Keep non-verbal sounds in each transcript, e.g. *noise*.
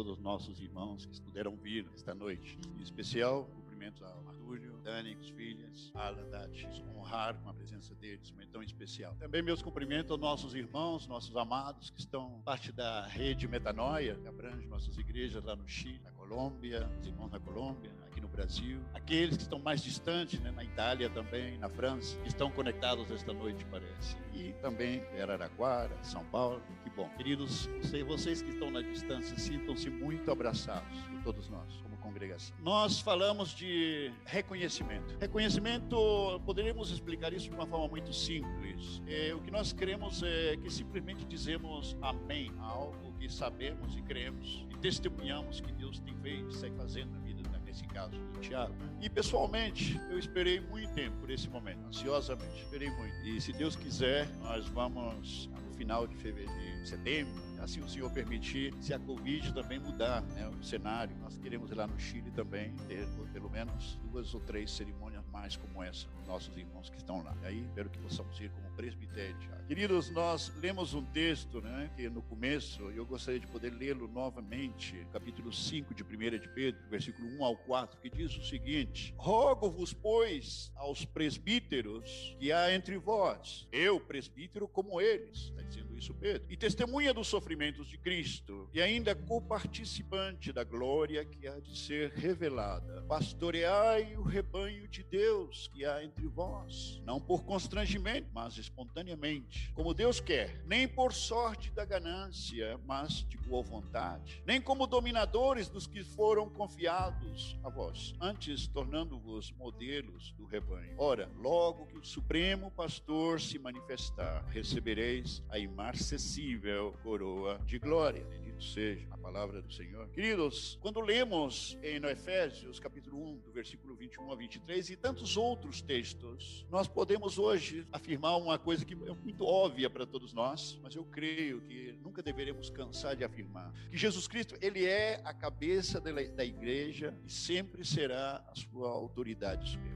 todos os nossos irmãos que puderam vir esta noite. Em especial, cumprimentos ao Artúrio, Dani, os filhos, Alan, Dati, honrar com a presença deles, um tão especial. Também meus cumprimentos aos nossos irmãos, nossos amados, que estão parte da rede Metanoia, que abrange nossas igrejas lá no Chile, na Colômbia, os irmãos na Colômbia, aqui no Brasil. Aqueles que estão mais distantes, né, na Itália também, na França, estão conectados esta noite, parece. E também Araraquara, São Paulo. Que bom. Queridos, vocês que estão na distância, sintam-se muito abraçados por todos nós, como congregação. Nós falamos de reconhecimento. Reconhecimento, poderíamos explicar isso de uma forma muito simples. É, o que nós queremos é que simplesmente dizemos amém a algo que sabemos e cremos e testemunhamos que Deus tem feito e segue fazendo na vida, nesse caso do Tiago. E pessoalmente, eu esperei muito tempo por esse momento, ansiosamente, esperei muito. E se Deus quiser, nós vamos final de fevereiro, setembro, assim o Senhor permitir, se a Covid também mudar né, o cenário. Nós queremos ir lá no Chile também ter pelo menos duas ou três cerimônias mais como essa, com nossos irmãos que estão lá. E aí, espero que possamos ir como presbitério. Queridos, nós lemos um texto, né, que no começo, eu gostaria de poder lê-lo novamente, capítulo 5 de 1 de Pedro, versículo 1 ao 4, que diz o seguinte: Rogo-vos, pois, aos presbíteros que há entre vós, eu, presbítero, como eles, está dizendo isso Pedro, e testemunha dos sofrimentos de Cristo, e ainda coparticipante da glória que há de ser revelada. Pastoreai o rebanho de Deus que há entre vós, não por constrangimento, mas espontaneamente, como Deus quer, nem por sorte da ganância, mas de boa vontade, nem como dominadores dos que foram confiados a vós, antes tornando-vos modelos do rebanho. Ora, logo que o Supremo Pastor se manifestar, recebereis a imarcessível coroa de glória. Seja a palavra do Senhor. Queridos, quando lemos em Efésios, capítulo 1, do versículo 21 a 23 e tantos outros textos, nós podemos hoje afirmar uma coisa que é muito óbvia para todos nós, mas eu creio que nunca deveremos cansar de afirmar que Jesus Cristo, ele é a cabeça da igreja e sempre será a sua autoridade superior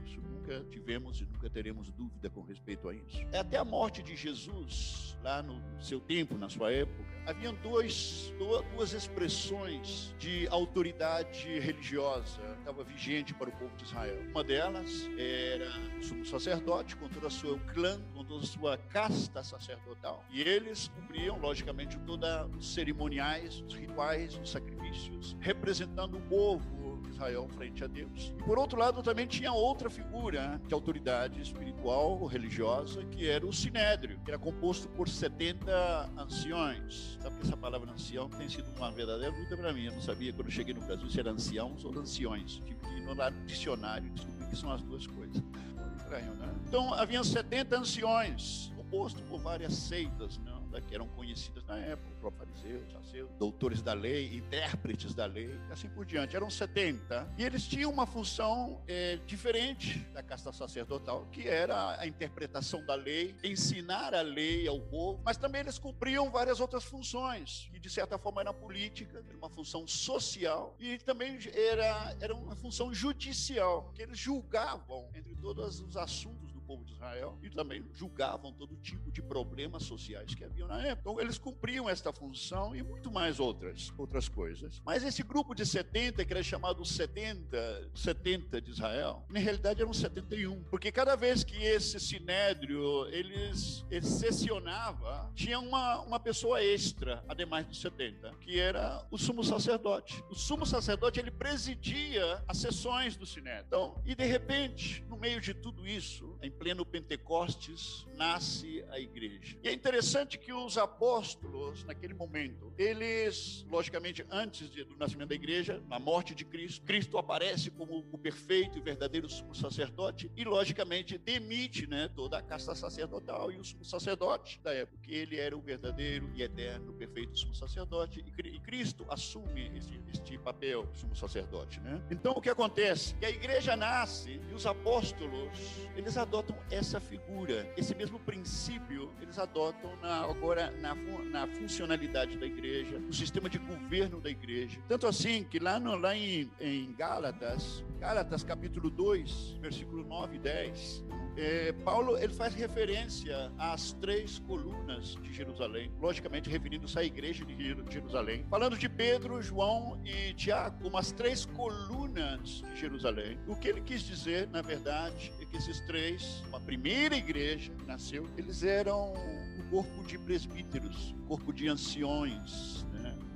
nunca tivemos e nunca teremos dúvida com respeito a isso. É até a morte de Jesus, lá no seu tempo, na sua época, haviam dois, duas expressões de autoridade religiosa estava vigente para o povo de Israel. Uma delas era o sumo sacerdote, com todo o seu clã, com toda a sua casta sacerdotal. E eles cumpriam, logicamente, todos os cerimoniais, os rituais, os sacrifícios, representando o povo Israel frente a Deus. E por outro lado, também tinha outra figura de autoridade espiritual religiosa, que era o Sinédrio, que era composto por 70 anciões. Sabe que essa palavra ancião tem sido uma verdadeira luta para mim. Eu não sabia quando cheguei no Brasil se era anciãos ou anciões. Tive que ir no dicionário e descobri que são as duas coisas. Né? Então, havia 70 anciões, composto por várias seitas, né? Que eram conhecidas na época, o fariseu, doutores da lei, intérpretes da lei, assim por diante. Eram 70. E eles tinham uma função é, diferente da casta sacerdotal, que era a interpretação da lei, ensinar a lei ao povo, mas também eles cumpriam várias outras funções, que de certa forma era política, era uma função social, e também era, era uma função judicial, que eles julgavam entre todos os assuntos povo de Israel e também julgavam todo tipo de problemas sociais que haviam na época. Então, eles cumpriam esta função e muito mais outras, outras coisas. Mas esse grupo de 70, que era chamado 70, 70 de Israel, na realidade eram 71, porque cada vez que esse sinédrio eles, eles tinha uma, uma pessoa extra, ademais dos 70, que era o sumo sacerdote. O sumo sacerdote ele presidia as sessões do sinédrio. Então, e de repente, no meio de tudo isso, em pleno Pentecostes, nasce a igreja. E é interessante que os apóstolos, naquele momento, eles, logicamente, antes do nascimento da igreja, na morte de Cristo, Cristo aparece como o perfeito e verdadeiro sumo sacerdote e, logicamente, demite né, toda a casta sacerdotal e o sumo sacerdote da época, que ele era o verdadeiro e eterno, perfeito sumo sacerdote e Cristo assume este, este papel sumo sacerdote. Né? Então, o que acontece? Que a igreja nasce e os apóstolos, eles adotam essa figura, esse mesmo princípio, eles adotam na, agora na, na funcionalidade da igreja, o sistema de governo da igreja. Tanto assim que lá, no, lá em, em Gálatas, Gálatas capítulo 2, versículo 9 e 10, é, Paulo ele faz referência às três colunas de Jerusalém, logicamente referindo-se à igreja de Jerusalém, falando de Pedro, João e Tiago como as três colunas de Jerusalém. O que ele quis dizer, na verdade, é que esses três, uma primeira igreja que nasceu, eles eram um corpo de presbíteros, um corpo de anciões, né?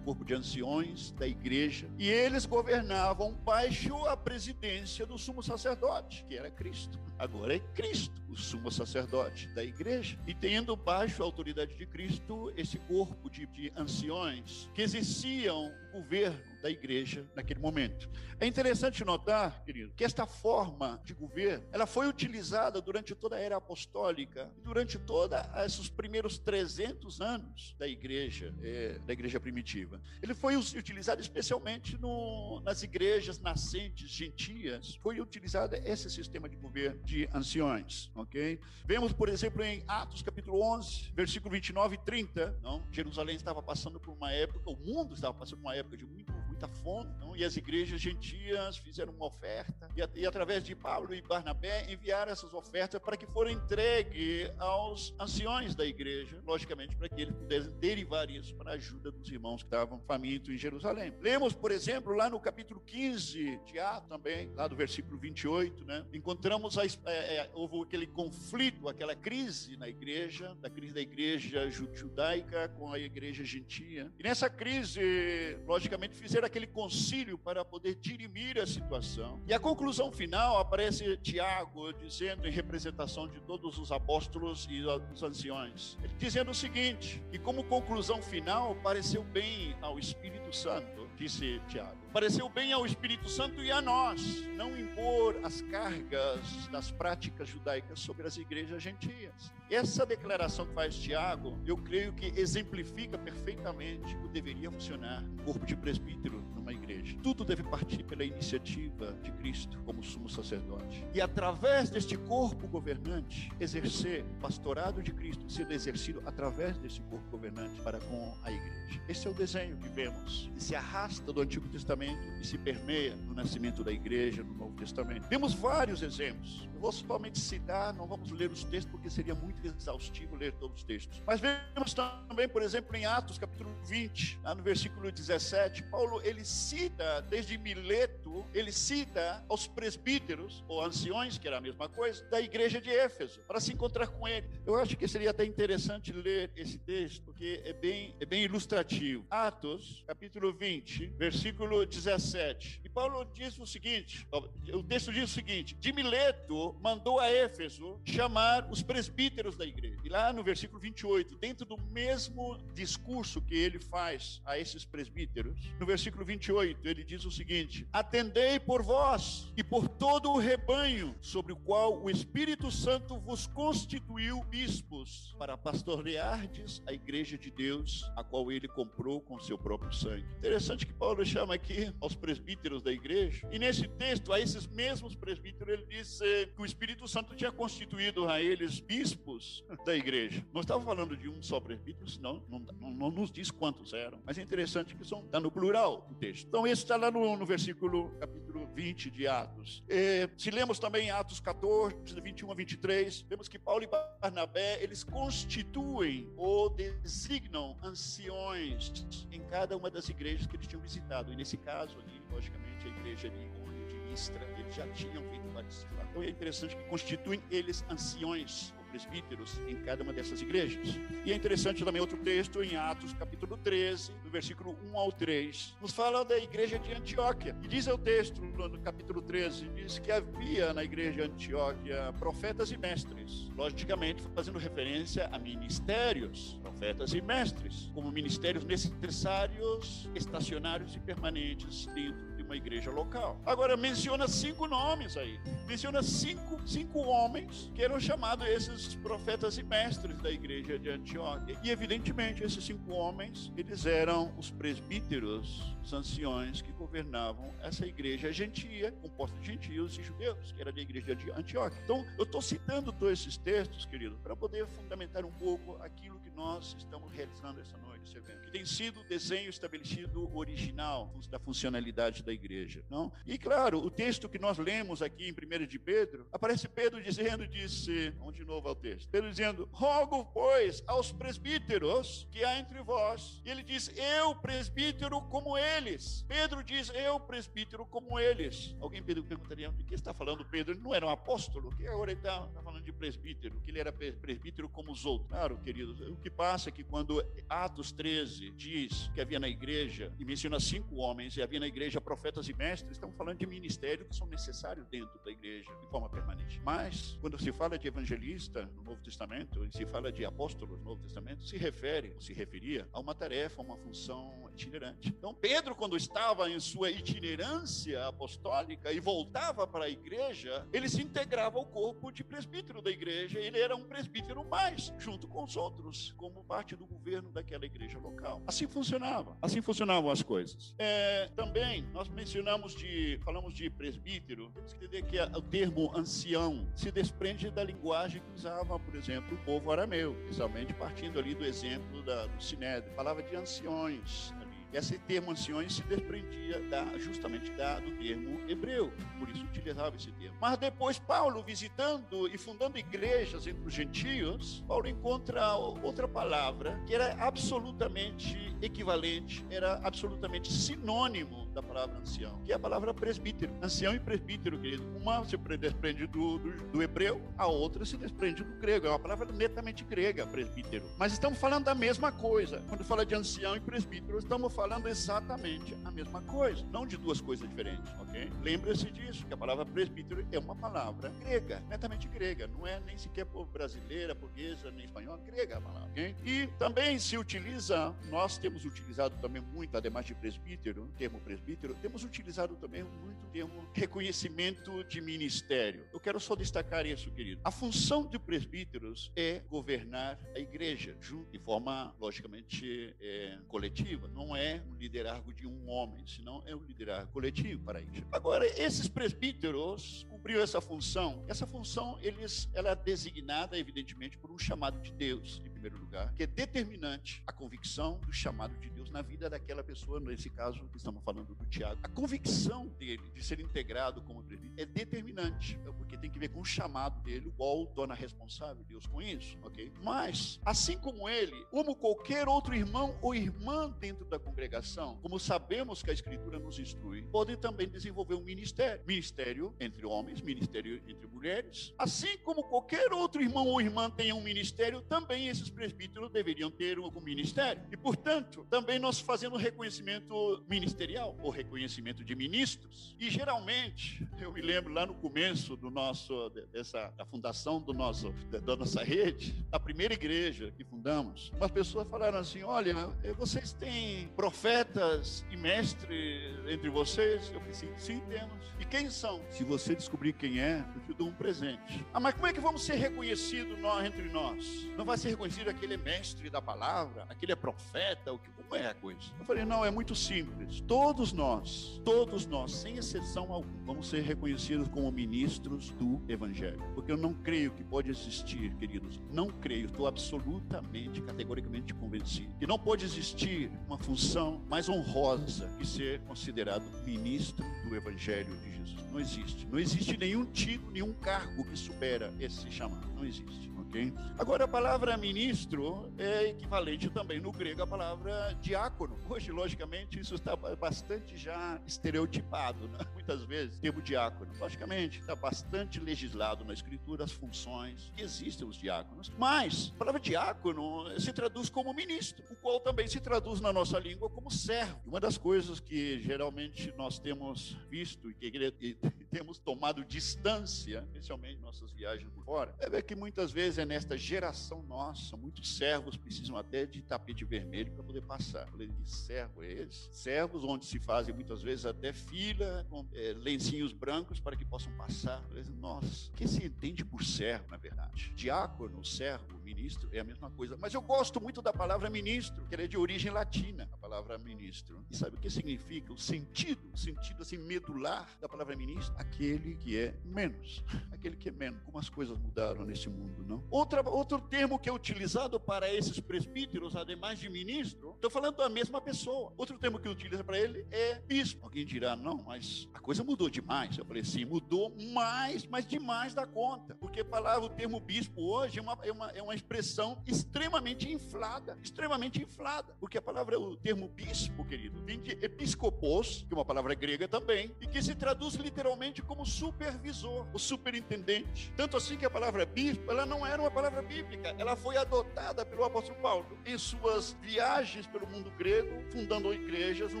Corpo de anciões da igreja, e eles governavam baixo a presidência do sumo sacerdote, que era Cristo. Agora é Cristo, o sumo sacerdote da igreja, e tendo baixo a autoridade de Cristo esse corpo de, de anciões que exerciam o governo da igreja naquele momento. É interessante notar, querido, que esta forma de governo, ela foi utilizada durante toda a era apostólica, durante todos esses primeiros 300 anos da igreja, é, da igreja primitiva. Ele foi utilizado especialmente no, nas igrejas nascentes, gentias, foi utilizado esse sistema de governo de anciões, ok? Vemos, por exemplo, em Atos capítulo 11, versículo 29 e 30, não? Jerusalém estava passando por uma época, o mundo estava passando por uma época de muito muita fome, não? e as igrejas gentias fizeram uma oferta, e, e, através de Paulo e Barnabé enviaram essas ofertas para que foram entregues aos anciões da igreja, logicamente para que eles pudessem derivar isso para a ajuda dos irmãos que estavam famintos em Jerusalém. Lemos, por exemplo, lá no capítulo 15 de Atos também, lá do versículo 28, né? encontramos, a, é, é, houve aquele conflito, aquela crise na igreja, da crise da igreja judaica com a igreja gentia, e nessa crise, logicamente, fizeram aquele concílio para poder dirimir a situação. E a conclusão final aparece Tiago dizendo em representação de todos os apóstolos e os anciões, dizendo o seguinte: que como conclusão final pareceu bem ao Espírito Santo, disse Tiago pareceu bem ao Espírito Santo e a nós não impor as cargas das práticas judaicas sobre as igrejas gentias. Essa declaração que faz Tiago, eu creio que exemplifica perfeitamente o deveria funcionar um corpo de presbítero numa igreja. Tudo deve partir pela iniciativa de Cristo como sumo sacerdote. E através deste corpo governante, exercer o pastorado de Cristo sendo exercido através desse corpo governante para com a igreja. Esse é o desenho que vemos, que se arrasta do Antigo Testamento e se permeia no nascimento da igreja, no Novo Testamento. Temos vários exemplos. Eu vou somente citar, não vamos ler os textos porque seria muito exaustivo ler todos os textos. Mas vemos também, por exemplo, em Atos capítulo 20, lá no versículo 17, Paulo ele cita desde Mileto, ele cita aos presbíteros ou anciões, que era a mesma coisa, da igreja de Éfeso, para se encontrar com ele. Eu acho que seria até interessante ler esse texto, porque é bem, é bem ilustrativo. Atos capítulo 20, versículo 17. E Paulo diz o seguinte: o texto diz o seguinte: de Mileto mandou a Éfeso chamar os presbíteros da igreja. E lá no versículo 28, dentro do mesmo discurso que ele faz a esses presbíteros, no versículo 28, ele diz o seguinte: Atendei por vós e por todo o rebanho sobre o qual o Espírito Santo vos constituiu bispos para pastoreardes a igreja de Deus, a qual ele comprou com seu próprio sangue. Interessante que Paulo chama aqui aos presbíteros da igreja. E nesse texto, a esses mesmos presbíteros, ele diz eh, que o Espírito Santo tinha constituído a eles bispos da igreja. Não estava falando de um só presbítero, senão não, não, não nos diz quantos eram. Mas é interessante que são, está no plural o texto. Então, esse está lá no, no versículo, capítulo 20 de Atos. Eh, se lemos também Atos 14, de 21 a 23, vemos que Paulo e Barnabé, eles constituem ou designam anciões em cada uma das igrejas que eles tinham visitado. E nesse caso, ali, logicamente, a igreja de Icônio de Mistra, eles já tinham feito vários Então é interessante que constituem eles anciões presbíteros em cada uma dessas igrejas. E é interessante também outro texto em Atos, capítulo 13, do versículo 1 ao 3, nos fala da igreja de Antioquia. E diz o texto no capítulo 13, diz que havia na igreja de Antioquia profetas e mestres, logicamente fazendo referência a ministérios, profetas e mestres, como ministérios necessários, estacionários e permanentes dentro uma igreja local. Agora, menciona cinco nomes aí. Menciona cinco, cinco homens que eram chamados esses profetas e mestres da igreja de Antioquia. E, evidentemente, esses cinco homens, eles eram os presbíteros, os anciões que governavam essa igreja gentia, composta de gentios e judeus, que era da igreja de Antioquia. Então, eu estou citando todos esses textos, querido, para poder fundamentar um pouco aquilo que nós estamos realizando essa noite, esse evento, que tem sido o desenho estabelecido original da funcionalidade da igreja. Não? E claro, o texto que nós lemos aqui em 1 de Pedro, aparece Pedro dizendo, disse, vamos de novo ao texto, Pedro dizendo, rogo, pois, aos presbíteros que há entre vós. E ele diz, eu presbítero como eles. Pedro diz, eu presbítero como eles. Alguém perguntaria, de que está falando Pedro? Ele não era um apóstolo? Que agora ele está, está falando de presbítero, que ele era presbítero como os outros. Claro, queridos, o que passa é que quando Atos 13 diz que havia na igreja, e menciona cinco homens, e havia na igreja profetas e mestres, estamos falando de ministérios que são necessários dentro da igreja, de forma permanente. Mas, quando se fala de evangelista no Novo Testamento, e se fala de apóstolo no Novo Testamento, se refere, ou se referia, a uma tarefa, a uma função itinerante. Então, Pedro, quando estava em sua itinerância apostólica e voltava para a igreja, ele se integrava ao corpo de presbítero da igreja, ele era um presbítero mais, junto com os outros, como parte do governo daquela igreja local. Assim funcionava, assim funcionavam as coisas. É, também, nós mencionamos de, falamos de presbítero, temos que entender que o termo ancião se desprende da linguagem que usava, por exemplo, o povo arameu, principalmente partindo ali do exemplo da, do Sinédrio. Falava de anciões, esse termo anciões se desprendia da, justamente da, do termo hebreu, por isso utilizava esse termo. Mas depois, Paulo, visitando e fundando igrejas entre os gentios, Paulo encontra outra palavra que era absolutamente equivalente, era absolutamente sinônimo da palavra ancião, que é a palavra presbítero. Ancião e presbítero, querido. Uma se desprende do, do, do hebreu, a outra se desprende do grego. É uma palavra netamente grega, presbítero. Mas estamos falando da mesma coisa. Quando fala de ancião e presbítero, estamos falando exatamente a mesma coisa, não de duas coisas diferentes, ok? Lembre-se disso, que a palavra presbítero é uma palavra grega, netamente grega, não é nem sequer brasileira, portuguesa, nem espanhola, grega a palavra, ok? E também se utiliza, nós temos utilizado também muito, ademais de presbítero, o termo presbítero, temos utilizado também muito o termo reconhecimento de ministério. Eu quero só destacar isso, querido. A função de presbíteros é governar a igreja, de forma, logicamente, é, coletiva, não é um liderazgo de um homem, senão é um liderazgo coletivo para isso. Agora, esses presbíteros cumpriu essa função. Essa função eles, ela é designada, evidentemente, por um chamado de Deus, em primeiro lugar, que é determinante a convicção do chamado de Deus na vida daquela pessoa, nesse caso, estamos falando do Tiago. A convicção dele de ser integrado como presbítero é determinante, porque tem que ver com o chamado dele, o qual torna responsável Deus com isso, ok? Mas, assim como ele, como qualquer outro irmão ou irmã dentro da congregação, como sabemos que a Escritura nos instrui, podem também desenvolver um ministério. Ministério entre homens, ministério entre mulheres. Assim como qualquer outro irmão ou irmã tenha um ministério, também esses presbíteros deveriam ter um ministério. E, portanto, também nós fazemos reconhecimento ministerial, ou reconhecimento de ministros. E, geralmente, eu me lembro lá no começo do nosso, dessa, da fundação do nosso, da nossa rede, a primeira igreja que fundamos, umas pessoas falaram assim, olha, vocês têm profetas e mestres entre vocês? Eu falei, sim, sim, temos. E quem são? Se você descobrir quem é, eu te dou um presente. Ah, mas como é que vamos ser reconhecidos nós, entre nós? Não vai ser reconhecido aquele é mestre da palavra, aquele é profeta, o que, como é a coisa? Eu falei, não, é muito simples. Todos nós, todos nós, sem exceção alguma, vamos ser reconhecidos como ministros do Evangelho. Porque eu não creio que pode existir, queridos, não creio, estou absolutamente, categoricamente convencido, que não pode existir uma função mais honrosa que ser considerado ministro do Evangelho de Jesus. Não existe. Não existe nenhum título, nenhum cargo que supera esse chamado. Não existe. ok? Agora, a palavra ministro é equivalente também no grego à palavra diácono. Hoje, logicamente, isso está bastante já estereotipado, né? *laughs* muitas vezes, termo diácono. Logicamente, está bastante legislado na Escritura as funções que existem os diáconos. Mas, a palavra diácono se traduz como ministro, o qual também se traduz na nossa língua como servo. Uma das coisas que geralmente nós temos visto e que *laughs* temos tomado distância, especialmente nossas viagens por fora, é que muitas vezes é nesta geração nossa, muitos servos precisam até de tapete vermelho para poder passar. Falei, de servo é esse? Servos onde se fazem muitas vezes até fila com é, lencinhos brancos para que possam passar. Falei, nossa, o que se entende por servo, na verdade? Diácono, servo, ministro é a mesma coisa. Mas eu gosto muito da palavra ministro, que é de origem latina, a palavra ministro. E sabe o que significa? O sentido, o sentido assim medular da palavra ministro? Aquele que é menos. Aquele que é menos. Como as coisas mudaram nesse mundo, não? Outra, outro termo que é utilizado para esses presbíteros, ademais de ministro, estou falando da mesma pessoa. Outro termo que utiliza para ele é bispo. Alguém dirá, não, mas a coisa mudou demais. Eu falei, sim, mudou mais, mas demais da conta. Porque a palavra, o termo bispo hoje é uma, é uma, é uma expressão extremamente inflada, extremamente inflada, porque a palavra, o termo bispo, querido, vem de episcopos, que é uma palavra grega também, e que se traduz literalmente como supervisor, o superintendente. Tanto assim que a palavra bispo, ela não era uma palavra bíblica, ela foi adotada pelo apóstolo Paulo em suas viagens pelo mundo grego, fundando igrejas no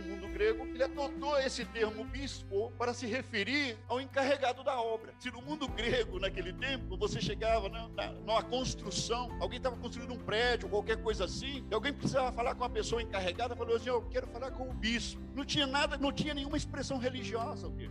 mundo grego, ele adotou esse termo bispo para se referir ao encarregado da obra. Se no mundo grego, naquele tempo, você chegava na, na, numa construção alguém estava construindo um prédio, qualquer coisa assim, e alguém precisava falar com a pessoa encarregada, falou assim: Eu quero falar com o bispo. Não tinha nada, não tinha nenhuma expressão religiosa,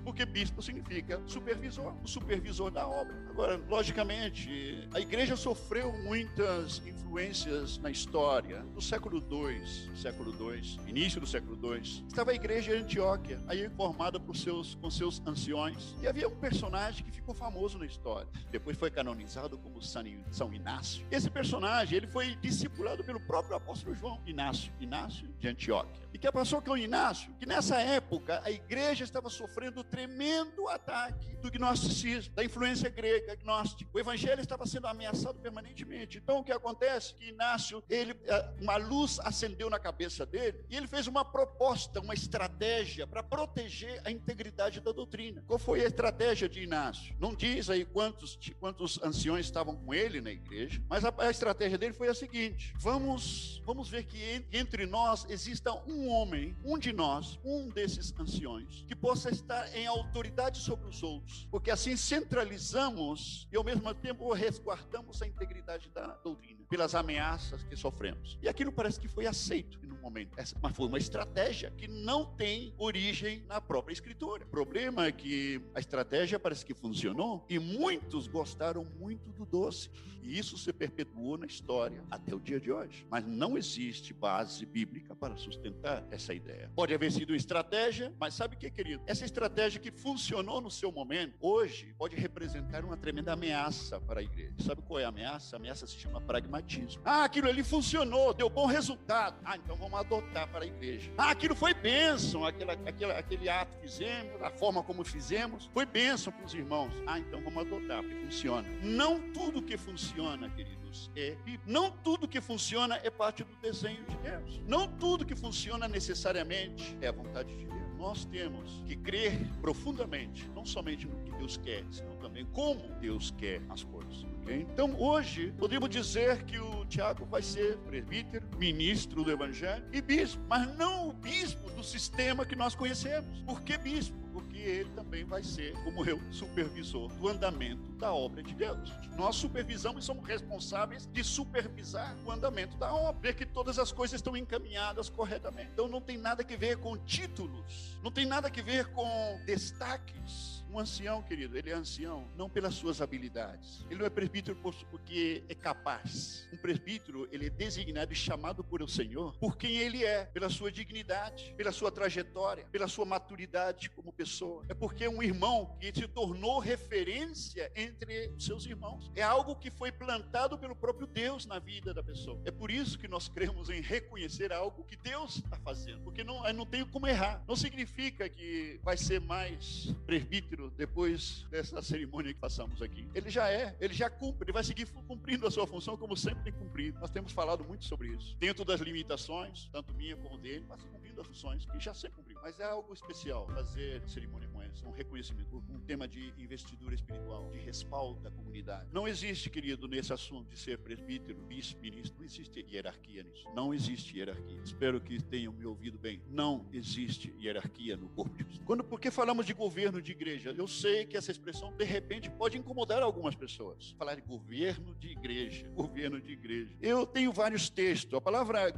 porque bispo significa supervisor, o supervisor da obra. Agora, logicamente, a igreja sofreu muitas influências na história. No século II, século II, início do século II, estava a igreja de Antioquia, aí formada por seus, com seus anciões, e havia um personagem que ficou famoso na história. Depois foi canonizado como São Inácio. Esse personagem, ele foi discipulado pelo próprio apóstolo João Inácio, Inácio de Antioquia. E que passou com Inácio, que nessa época a igreja estava sofrendo tremendo ataque do gnosticismo, da influência grega gnóstica. O evangelho estava sendo ameaçado permanentemente. Então o que acontece? Que Inácio, ele, eh, uma luz acendeu na cabeça dele e ele fez uma proposta, uma estratégia para proteger a integridade da doutrina. Qual foi a estratégia de Inácio? Não diz aí quantos, quantos anciões estavam com ele na igreja, mas a, a estratégia dele foi a seguinte: vamos, vamos ver que entre nós exista um um homem, um de nós, um desses anciões, que possa estar em autoridade sobre os outros, porque assim centralizamos e ao mesmo tempo resguardamos a integridade da doutrina pelas ameaças que sofremos. E aquilo parece que foi aceito no momento, mas foi uma estratégia que não tem origem na própria escritura. O problema é que a estratégia parece que funcionou e muitos gostaram muito do doce. E isso se perpetuou na história até o dia de hoje. Mas não existe base bíblica para sustentar essa ideia. Pode haver sido estratégia, mas sabe o que, querido? Essa estratégia que funcionou no seu momento, hoje pode representar uma tremenda ameaça para a igreja. Sabe qual é a ameaça? A ameaça se chama pragmatismo. Ah, aquilo ali funcionou, deu bom resultado. Ah, então vamos adotar para a igreja. Ah, aquilo foi bênção, aquele ato que fizemos, a forma como fizemos, foi bênção para os irmãos. Ah, então vamos adotar, porque funciona. Não tudo que funciona funciona, queridos, é não tudo que funciona é parte do desenho de Deus. Não tudo que funciona necessariamente é a vontade de Deus. Nós temos que crer profundamente, não somente no que Deus quer, senão também como Deus quer as coisas. Okay? Então, hoje, podemos dizer que o Tiago vai ser presbítero, ministro do Evangelho e bispo, mas não o bispo sistema que nós conhecemos. Por que bispo? porque ele também vai ser, como eu, supervisor do andamento da obra de Deus. Nós supervisamos e somos responsáveis de supervisar o andamento da obra, ver que todas as coisas estão encaminhadas corretamente. Então não tem nada a ver com títulos, não tem nada a ver com destaques um ancião, querido, ele é ancião não pelas suas habilidades. Ele não é presbítero porque é capaz. Um presbítero, ele é designado e chamado por o Senhor por quem ele é, pela sua dignidade, pela sua trajetória, pela sua maturidade como pessoa. É porque é um irmão que se tornou referência entre seus irmãos. É algo que foi plantado pelo próprio Deus na vida da pessoa. É por isso que nós cremos em reconhecer algo que Deus está fazendo, porque não, não tem como errar. Não significa que vai ser mais presbítero depois dessa cerimônia que passamos aqui. Ele já é, ele já cumpre, ele vai seguir cumprindo a sua função como sempre tem cumprido. Nós temos falado muito sobre isso. Dentro das limitações, tanto minha como dele, mas cumprindo as funções que já sempre cumpriu. Mas é algo especial fazer cerimônia como essa, um reconhecimento, um tema de investidura espiritual, de respaldo da comunidade. Não existe, querido, nesse assunto de ser presbítero, vice-ministro, não existe hierarquia nisso. Não existe hierarquia. Espero que tenham me ouvido bem. Não existe hierarquia no corpo de Cristo. Quando, porque falamos de governo de igreja, eu sei que essa expressão, de repente, pode incomodar algumas pessoas. Falar de governo de igreja, governo de igreja. Eu tenho vários textos. A palavra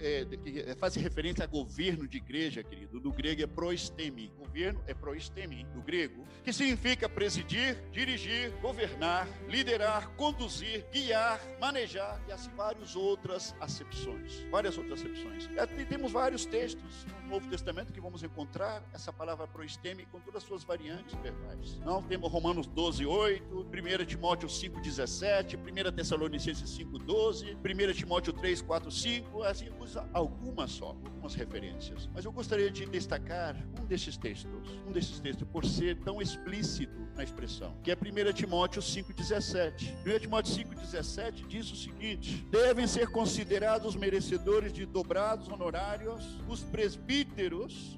é, que faz referência a governo de igreja, querido, do grego é proestemi. Governo é proestemi, do grego, que significa presidir, dirigir, governar, liderar, conduzir, guiar, manejar e assim várias outras acepções. Várias outras acepções. Temos vários textos no Novo Testamento que vamos encontrar essa palavra proestemi com todas as suas variantes verbais. Não temos Romanos 12, 8, 1 Timóteo 5, 17, 1 Tessalonicenses 5, 12, 1 Timóteo 3, 4, 5, assim, usa algumas só, algumas referências. Mas eu gostaria de destacar um desses textos, um desses textos, por ser tão explícito na expressão, que é 1 Timóteo 5,17. 1 Timóteo 5,17 diz o seguinte: devem ser considerados merecedores de dobrados honorários os presbíteros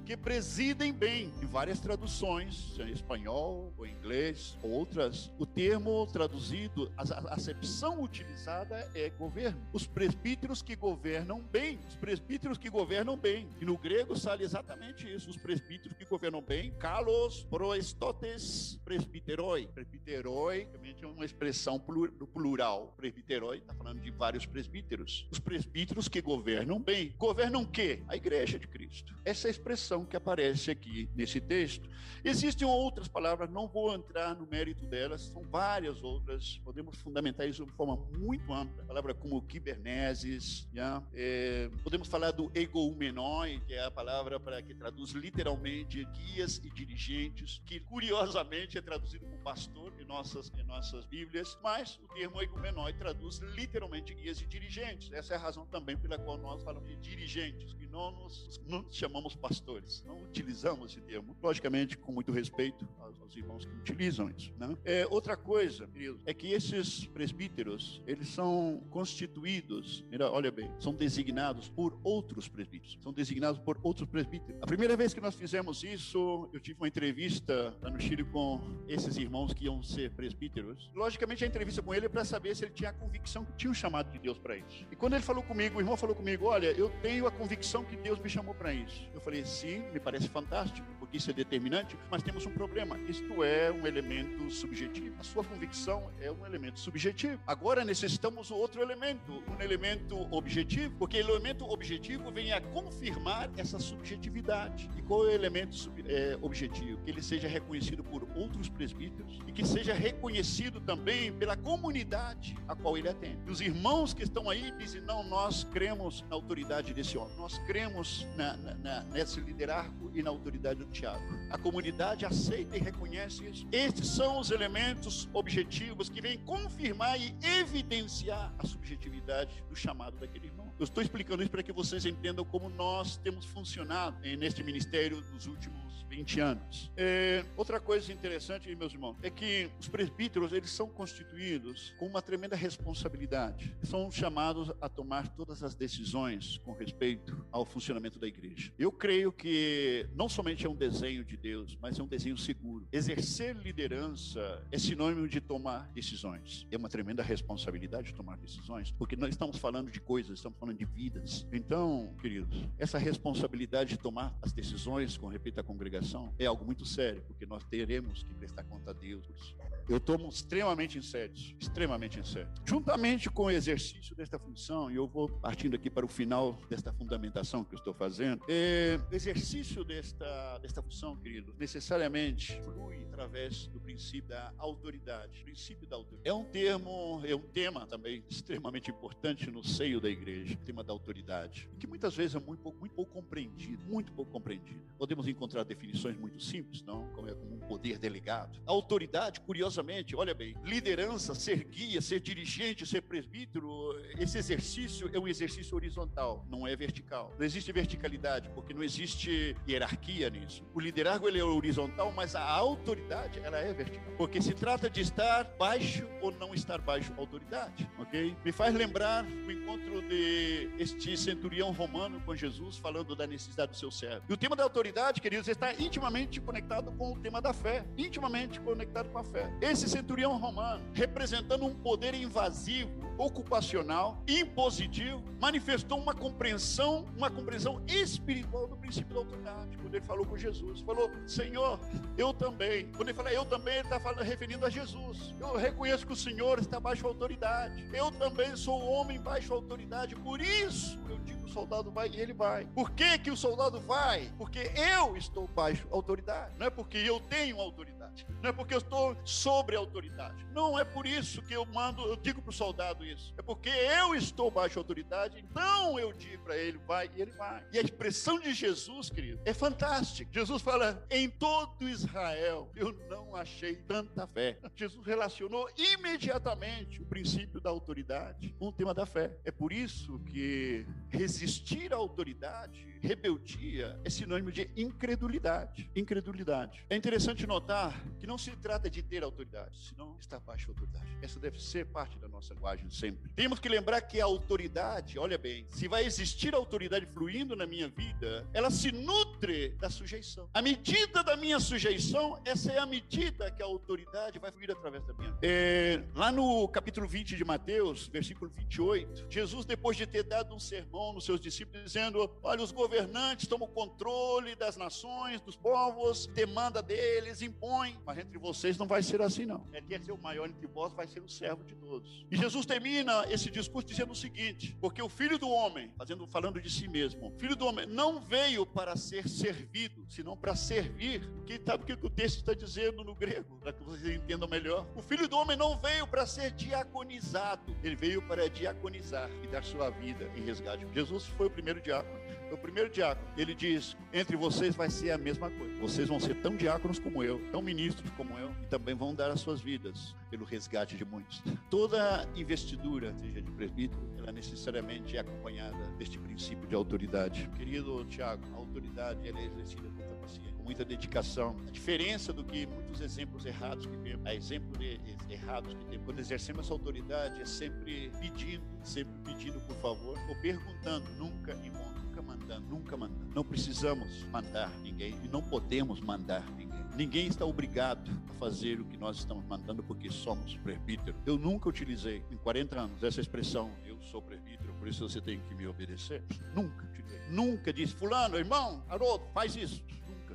que presidem bem. Em várias traduções, em espanhol ou inglês, outras, o termo traduzido, a acepção utilizada é governo. Os presbíteros que governam bem, os presbíteros que governam bem. E no grego sale exatamente isso: os presbíteros que governam bem, kalos, proestotes, presbiteroi. Presbiteroi é uma expressão plural. Presbiteroi está falando de vários presbíteros. Os presbíteros que governam bem. Governam o quê? A igreja de Cristo. Essa é a expressão que aparece aqui nesse texto. Existem outras palavras, não vou entrar no mérito delas, são várias outras. Podemos fundamentar isso de forma muito ampla. Palavra como kiberneses, já? É, podemos falar do egoumenoi, que é a palavra para que traduz literalmente guias e dirigentes, que curiosamente é traduzido por pastor em nossas, em nossas Bíblias, mas o termo egumenoi traduz literalmente guias e dirigentes. Essa é a razão também pela qual nós falamos de dirigentes, que não nos, nos chamamos pastores, não utilizamos esse termo, logicamente com muito respeito aos, aos irmãos que utilizam isso. Né? É, outra coisa, querido, é que esses presbíteros, eles são constituídos, olha bem, são designados por outros presbíteros, são designados por outros presbíteros. A primeira vez que nós fizemos isso, eu tive uma entrevista lá no Chile com esses irmãos que iam ser presbíteros. Logicamente, a entrevista com ele é para saber se ele tinha a convicção que tinha um chamado de Deus para isso. E quando ele falou comigo, o irmão falou comigo: Olha, eu tenho a convicção que Deus me chamou para isso. Eu falei: Sim, me parece fantástico, porque isso é determinante, mas temos um problema. Isto é um elemento subjetivo. A sua convicção é um elemento subjetivo. Agora necessitamos outro elemento, um elemento objetivo, porque o elemento objetivo vem a confirmar essa subjetividade. E qual é o elemento sub, é, objetivo? Que ele seja reconhecido por outros presbíteros e que seja reconhecido também pela comunidade a qual ele atende. Os irmãos que estão aí dizem: não, nós cremos na autoridade desse homem, nós cremos na, na, na, nesse liderazgo e na autoridade do Tiago. A comunidade aceita e reconhece isso. Estes são os elementos objetivos que vêm confirmar e evidenciar a subjetividade do chamado daquele irmão. Eu estou explicando isso para que vocês entendam como nós temos funcionado neste ministério nos últimos 20 anos. É, outra coisa interessante, meus irmãos, é que os presbíteros eles são constituídos com uma tremenda responsabilidade. São chamados a tomar todas as decisões com respeito ao funcionamento da igreja. Eu creio que não somente é um desenho de Deus, mas é um desenho seguro. Exercer liderança é sinônimo de tomar decisões. É uma tremenda responsabilidade de tomar decisões, porque nós estamos falando de coisas, estamos falando de vidas. Então, queridos, essa responsabilidade de tomar as decisões com respeito à congregação é algo muito sério, porque nós teremos que prestar conta a Deus por isso. Eu tomo extremamente em sério, extremamente em sério. Juntamente com o exercício desta função, e eu vou partindo aqui para o final desta fundamentação que eu estou fazendo, é, o exercício desta, desta função, querido, necessariamente flui através do princípio da autoridade. princípio da autoridade. É um termo, é um tema também extremamente importante no seio da igreja, o tema da autoridade, que muitas vezes é muito pouco, muito pouco compreendido, muito pouco compreendido. Podemos encontrar definições muito simples, não? Como é como um poder delegado. A autoridade, curiosamente, olha bem, liderança, ser guia, ser dirigente, ser presbítero, esse exercício é um exercício horizontal, não é vertical. Não existe verticalidade, porque não existe hierarquia nisso. O liderazgo ele é horizontal, mas a autoridade ela é vertical, porque se trata de estar baixo ou não estar baixo da autoridade, ok? Me faz lembrar o encontro de este centurião romano com Jesus, falando da necessidade do seu servo. E o tema da autoridade, queridos, está intimamente conectado com o tema da fé, intimamente conectado com a fé. Esse centurião romano, representando um poder invasivo, ocupacional, impositivo, manifestou uma compreensão, uma compreensão espiritual do princípio da autoridade. Quando ele falou com Jesus, falou: Senhor, eu também. Quando ele fala eu também, ele está falando, referindo a Jesus. Eu reconheço que o Senhor está baixo autoridade. Eu também sou homem baixo autoridade. Por isso eu digo: o soldado vai e ele vai. Por que, que o soldado vai? Porque eu estou baixo autoridade. Não é porque eu tenho autoridade. Não é porque eu estou sobre autoridade. Não é por isso que eu mando, eu digo para o soldado isso. É porque eu estou baixo autoridade, então eu digo para ele, vai e ele vai. E a expressão de Jesus, querido, é fantástica. Jesus fala: em todo Israel eu não achei tanta fé. Jesus relacionou imediatamente o princípio da autoridade com o tema da fé. É por isso que resistir à autoridade, rebeldia, é sinônimo de incredulidade. Incredulidade. É interessante notar que não se trata de ter autoridade, senão estar baixo da autoridade. Essa deve ser parte da nossa linguagem sempre. Temos que lembrar que a autoridade, olha bem, se vai existir autoridade fluindo na minha vida, ela se nutre da sujeição. A medida da minha sujeição, essa é a medida que a autoridade vai fluir através da minha. É, lá no capítulo 20 de Mateus, versículo 28, Jesus, depois de ter dado um sermão nos seus discípulos, dizendo: Olha, os governantes tomam controle das nações, dos povos, demanda deles, impõe, mas entre vocês não vai ser assim, não. É quer ser o maior entre vós, vai ser o servo de todos. E Jesus termina esse discurso dizendo o seguinte: porque o filho do homem, fazendo, falando de si mesmo, o filho do homem não veio para ser servido, senão para servir. Que sabe o que o texto está dizendo no grego, para que vocês entendam melhor? O filho do homem não veio para ser diaconizado, ele veio para diaconizar e dar sua vida em resgate. Jesus foi o primeiro diácono o primeiro diácono, ele diz: entre vocês vai ser a mesma coisa. Vocês vão ser tão diáconos como eu, tão ministros como eu, e também vão dar as suas vidas pelo resgate de muitos. Toda investidura, seja de presbítero, ela necessariamente é acompanhada deste princípio de autoridade. Querido Tiago, a autoridade é exercida com paciência, muita dedicação. A diferença do que muitos exemplos errados que temos, a exemplo de errados que temos, quando exercemos essa autoridade é sempre pedindo, sempre pedindo por favor, ou perguntando, nunca impondo nunca mandando, nunca mandando. Não precisamos mandar ninguém e não podemos mandar ninguém. Ninguém está obrigado a fazer o que nós estamos mandando porque somos presbítero. Eu nunca utilizei em 40 anos essa expressão, eu sou presbítero, por isso você tem que me obedecer. Nunca utilizei. Nunca disse, fulano, irmão, Haroldo, faz isso.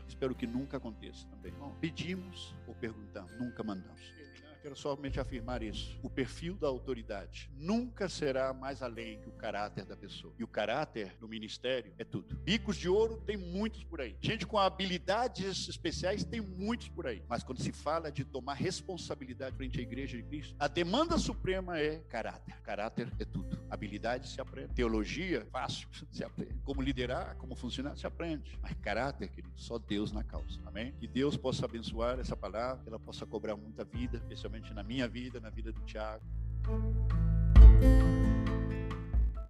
Espero que nunca aconteça também. Não. Pedimos ou perguntamos, nunca mandamos quero somente afirmar isso. O perfil da autoridade nunca será mais além que o caráter da pessoa. E o caráter no ministério é tudo. Bicos de ouro tem muitos por aí. Gente com habilidades especiais tem muitos por aí. Mas quando se fala de tomar responsabilidade frente à igreja de Cristo, a demanda suprema é caráter. Caráter é tudo. Habilidade se aprende. Teologia, fácil, se aprende. Como liderar, como funcionar, se aprende. Mas caráter, querido, só Deus na causa. Amém? Que Deus possa abençoar essa palavra, que ela possa cobrar muita vida, especialmente principalmente na minha vida, na vida do Tiago.